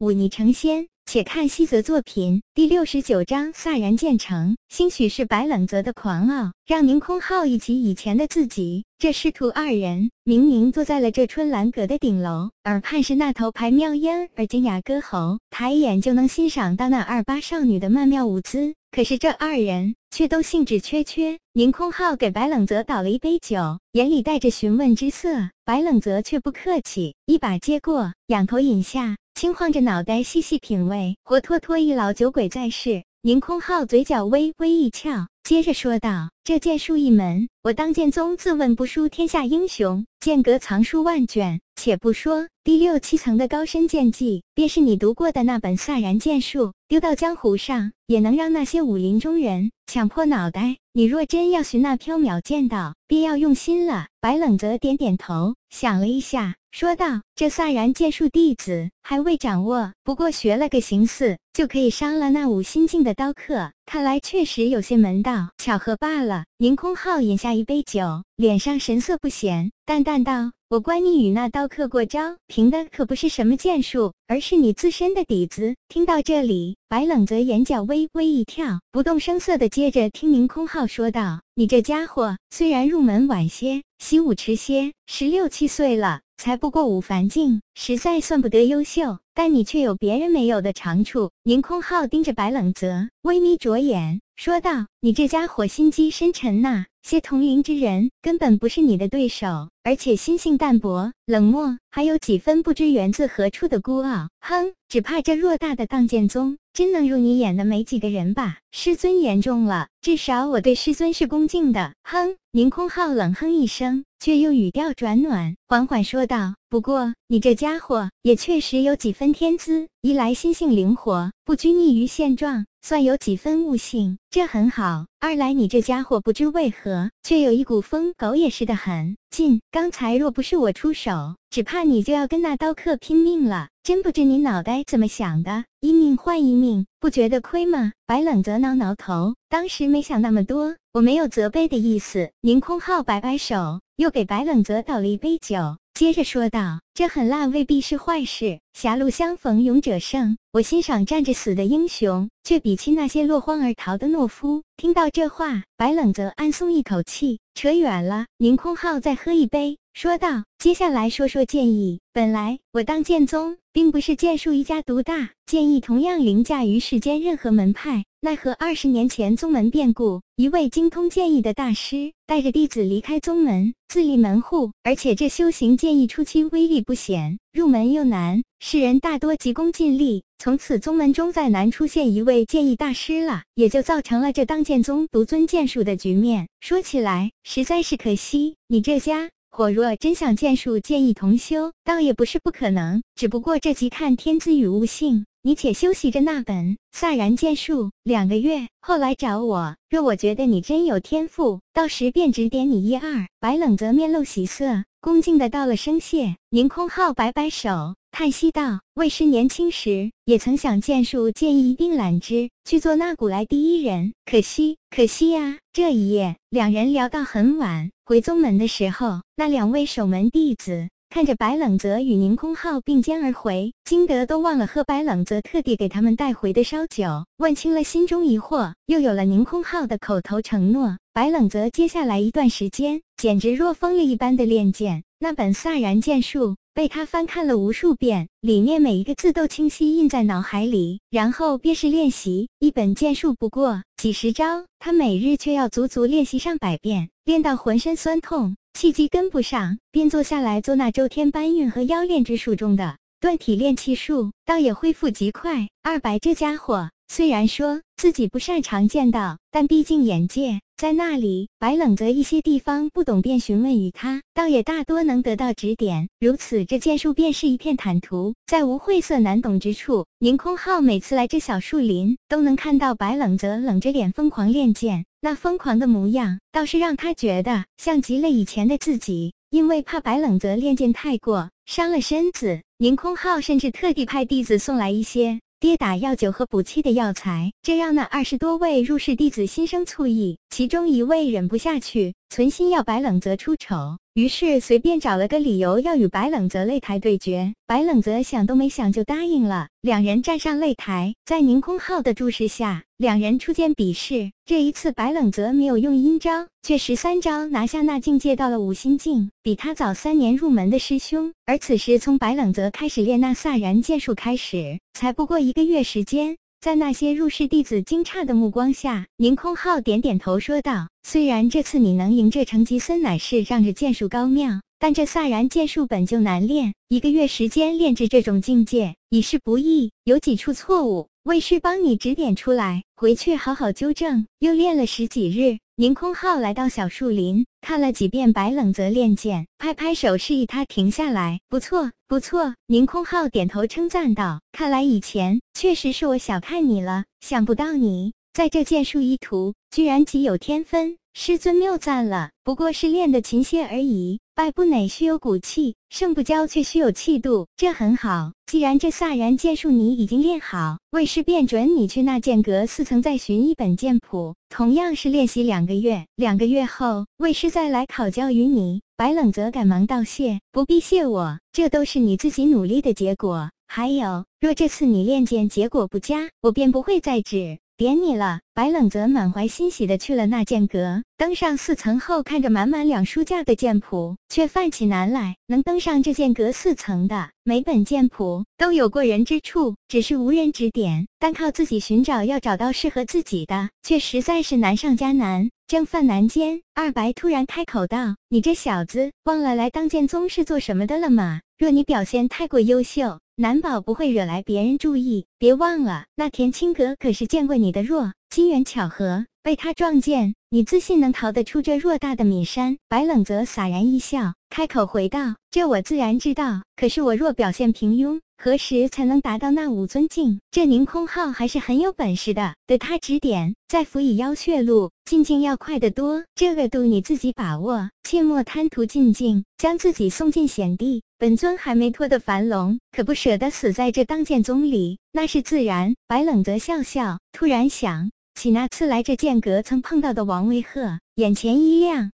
忤逆成仙。且看西泽作品第六十九章飒然建成。兴许是白冷泽的狂傲，让宁空浩忆起以前的自己。这师徒二人明明坐在了这春兰阁的顶楼，耳畔是那头排妙音而精雅歌喉，抬眼就能欣赏到那二八少女的曼妙舞姿。可是这二人却都兴致缺缺。宁空浩给白冷泽倒了一杯酒，眼里带着询问之色。白冷泽却不客气，一把接过，仰头饮下。轻晃着脑袋，细细品味，活脱脱一老酒鬼在世。宁空浩嘴角微微一翘，接着说道：“这剑术一门，我当剑宗自问不输天下英雄，剑阁藏书万卷。且不说第六七层的高深剑技，便是你读过的那本飒然剑术，丢到江湖上，也能让那些武林中人抢破脑袋。你若真要寻那缥缈剑道，便要用心了。”白冷泽点点头，想了一下。说道：“这飒然剑术弟子还未掌握，不过学了个形似，就可以伤了那五心境的刀客。看来确实有些门道，巧合罢了。”宁空浩饮下一杯酒，脸上神色不显，淡淡道：“我观你与那刀客过招，凭的可不是什么剑术，而是你自身的底子。”听到这里，白冷泽眼角微微一跳，不动声色的接着听宁空浩说道：“你这家伙虽然入门晚些，习武迟些，十六七岁了。”才不过五凡境，实在算不得优秀，但你却有别人没有的长处。宁空浩盯着白冷泽，微眯着眼说道：“你这家伙心机深沉呐，些同龄之人根本不是你的对手，而且心性淡薄、冷漠，还有几分不知源自何处的孤傲。哼，只怕这偌大的荡剑宗，真能入你眼的没几个人吧？师尊言重了，至少我对师尊是恭敬的。”哼。凌空浩冷哼一声。却又语调转暖，缓缓说道：“不过你这家伙也确实有几分天资，一来心性灵活，不拘泥于现状，算有几分悟性，这很好；二来你这家伙不知为何，却有一股疯狗也似的狠劲。刚才若不是我出手，只怕你就要跟那刀客拼命了。真不知你脑袋怎么想的，一命换一命，不觉得亏吗？”白冷泽挠挠头，当时没想那么多，我没有责备的意思。宁空浩摆摆手。又给白冷泽倒了一杯酒，接着说道：“这狠辣未必是坏事，狭路相逢勇者胜。我欣赏站着死的英雄，却比起那些落荒而逃的懦夫。”听到这话，白冷泽暗松一口气。扯远了，宁空浩再喝一杯，说道：“接下来说说建议。本来我当剑宗，并不是剑术一家独大，剑意同样凌驾于世间任何门派。奈何二十年前宗门变故，一位精通剑意的大师带着弟子离开宗门，自立门户。而且这修行剑意初期威力不显，入门又难，世人大多急功近利。从此宗门中再难出现一位剑意大师了，也就造成了这当剑宗独尊剑术的局面。说起来，实在是可惜，你这家火若真想剑术剑意同修，倒也不是不可能。只不过这即看天资与悟性。你且修习着那本飒然剑术两个月，后来找我。若我觉得你真有天赋，到时便指点你一二。白冷则面露喜色，恭敬的道了声谢。宁空浩摆摆手。叹息道：“魏师年轻时也曾想剑术，剑意一并揽之，去做那古来第一人。可惜，可惜呀！”这一夜，两人聊到很晚。回宗门的时候，那两位守门弟子看着白冷泽与宁空浩并肩而回，惊得都忘了喝白冷泽特地给他们带回的烧酒。问清了心中疑惑，又有了宁空浩的口头承诺，白冷泽接下来一段时间简直若疯了一般的练剑。那本飒然剑术。被他翻看了无数遍，里面每一个字都清晰印在脑海里。然后便是练习，一本剑术不过几十招，他每日却要足足练习上百遍，练到浑身酸痛，气机跟不上，便坐下来做那周天搬运和妖炼之术中的断体炼气术，倒也恢复极快。二白这家伙虽然说自己不擅长剑道，但毕竟眼界。在那里，白冷泽一些地方不懂，便询问于他，倒也大多能得到指点。如此，这剑术便是一片坦途，再无晦涩难懂之处。宁空浩每次来这小树林，都能看到白冷泽冷着脸疯狂练剑，那疯狂的模样，倒是让他觉得像极了以前的自己。因为怕白冷泽练剑太过伤了身子，宁空浩甚至特地派弟子送来一些。跌打药酒和补气的药材，这让那二十多位入室弟子心生醋意。其中一位忍不下去，存心要白冷泽出丑，于是随便找了个理由要与白冷泽擂台对决。白冷泽想都没想就答应了。两人站上擂台，在宁空浩的注视下，两人初见比试。这一次，白冷泽没有用阴招，却十三招拿下那境界到了五心境，比他早三年入门的师兄。而此时，从白冷泽开始练那萨然剑术开始，才不过一个月时间。在那些入室弟子惊诧的目光下，宁空浩点点头说道：“虽然这次你能赢这成吉森，乃是仗着剑术高妙，但这萨然剑术本就难练，一个月时间练至这种境界已是不易。有几处错误，为师帮你指点出来，回去好好纠正。”又练了十几日。宁空浩来到小树林，看了几遍白冷泽练剑，拍拍手示意他停下来。不错，不错。宁空浩点头称赞道：“看来以前确实是我小看你了，想不到你在这剑术一途居然极有天分。”师尊谬赞了，不过是练的勤些而已。败不馁须有骨气，胜不骄却须有气度，这很好。既然这飒然剑术你已经练好，为师便准你去那剑阁四层再寻一本剑谱，同样是练习两个月。两个月后，为师再来考教于你。白冷泽赶忙道谢，不必谢我，这都是你自己努力的结果。还有，若这次你练剑结果不佳，我便不会再指。点你了，白冷泽满怀欣喜的去了那剑阁，登上四层后，看着满满两书架的剑谱，却犯起难来。能登上这剑阁四层的，每本剑谱都有过人之处，只是无人指点，单靠自己寻找，要找到适合自己的，却实在是难上加难。正犯难间，二白突然开口道：“你这小子，忘了来当剑宗是做什么的了吗？若你表现太过优秀。”难保不会惹来别人注意。别忘了，那田青阁可是见过你的弱，机缘巧合被他撞见，你自信能逃得出这偌大的米山？白冷泽洒然一笑，开口回道：“这我自然知道。可是我若表现平庸，何时才能达到那五尊境？这宁空浩还是很有本事的，得他指点，再辅以妖血路，进境要快得多。这个度你自己把握，切莫贪图进境，将自己送进险地。”本尊还没脱的樊笼，可不舍得死在这当剑宗里，那是自然。白冷泽笑笑，突然想起那次来这剑阁曾碰到的王威鹤，眼前一亮。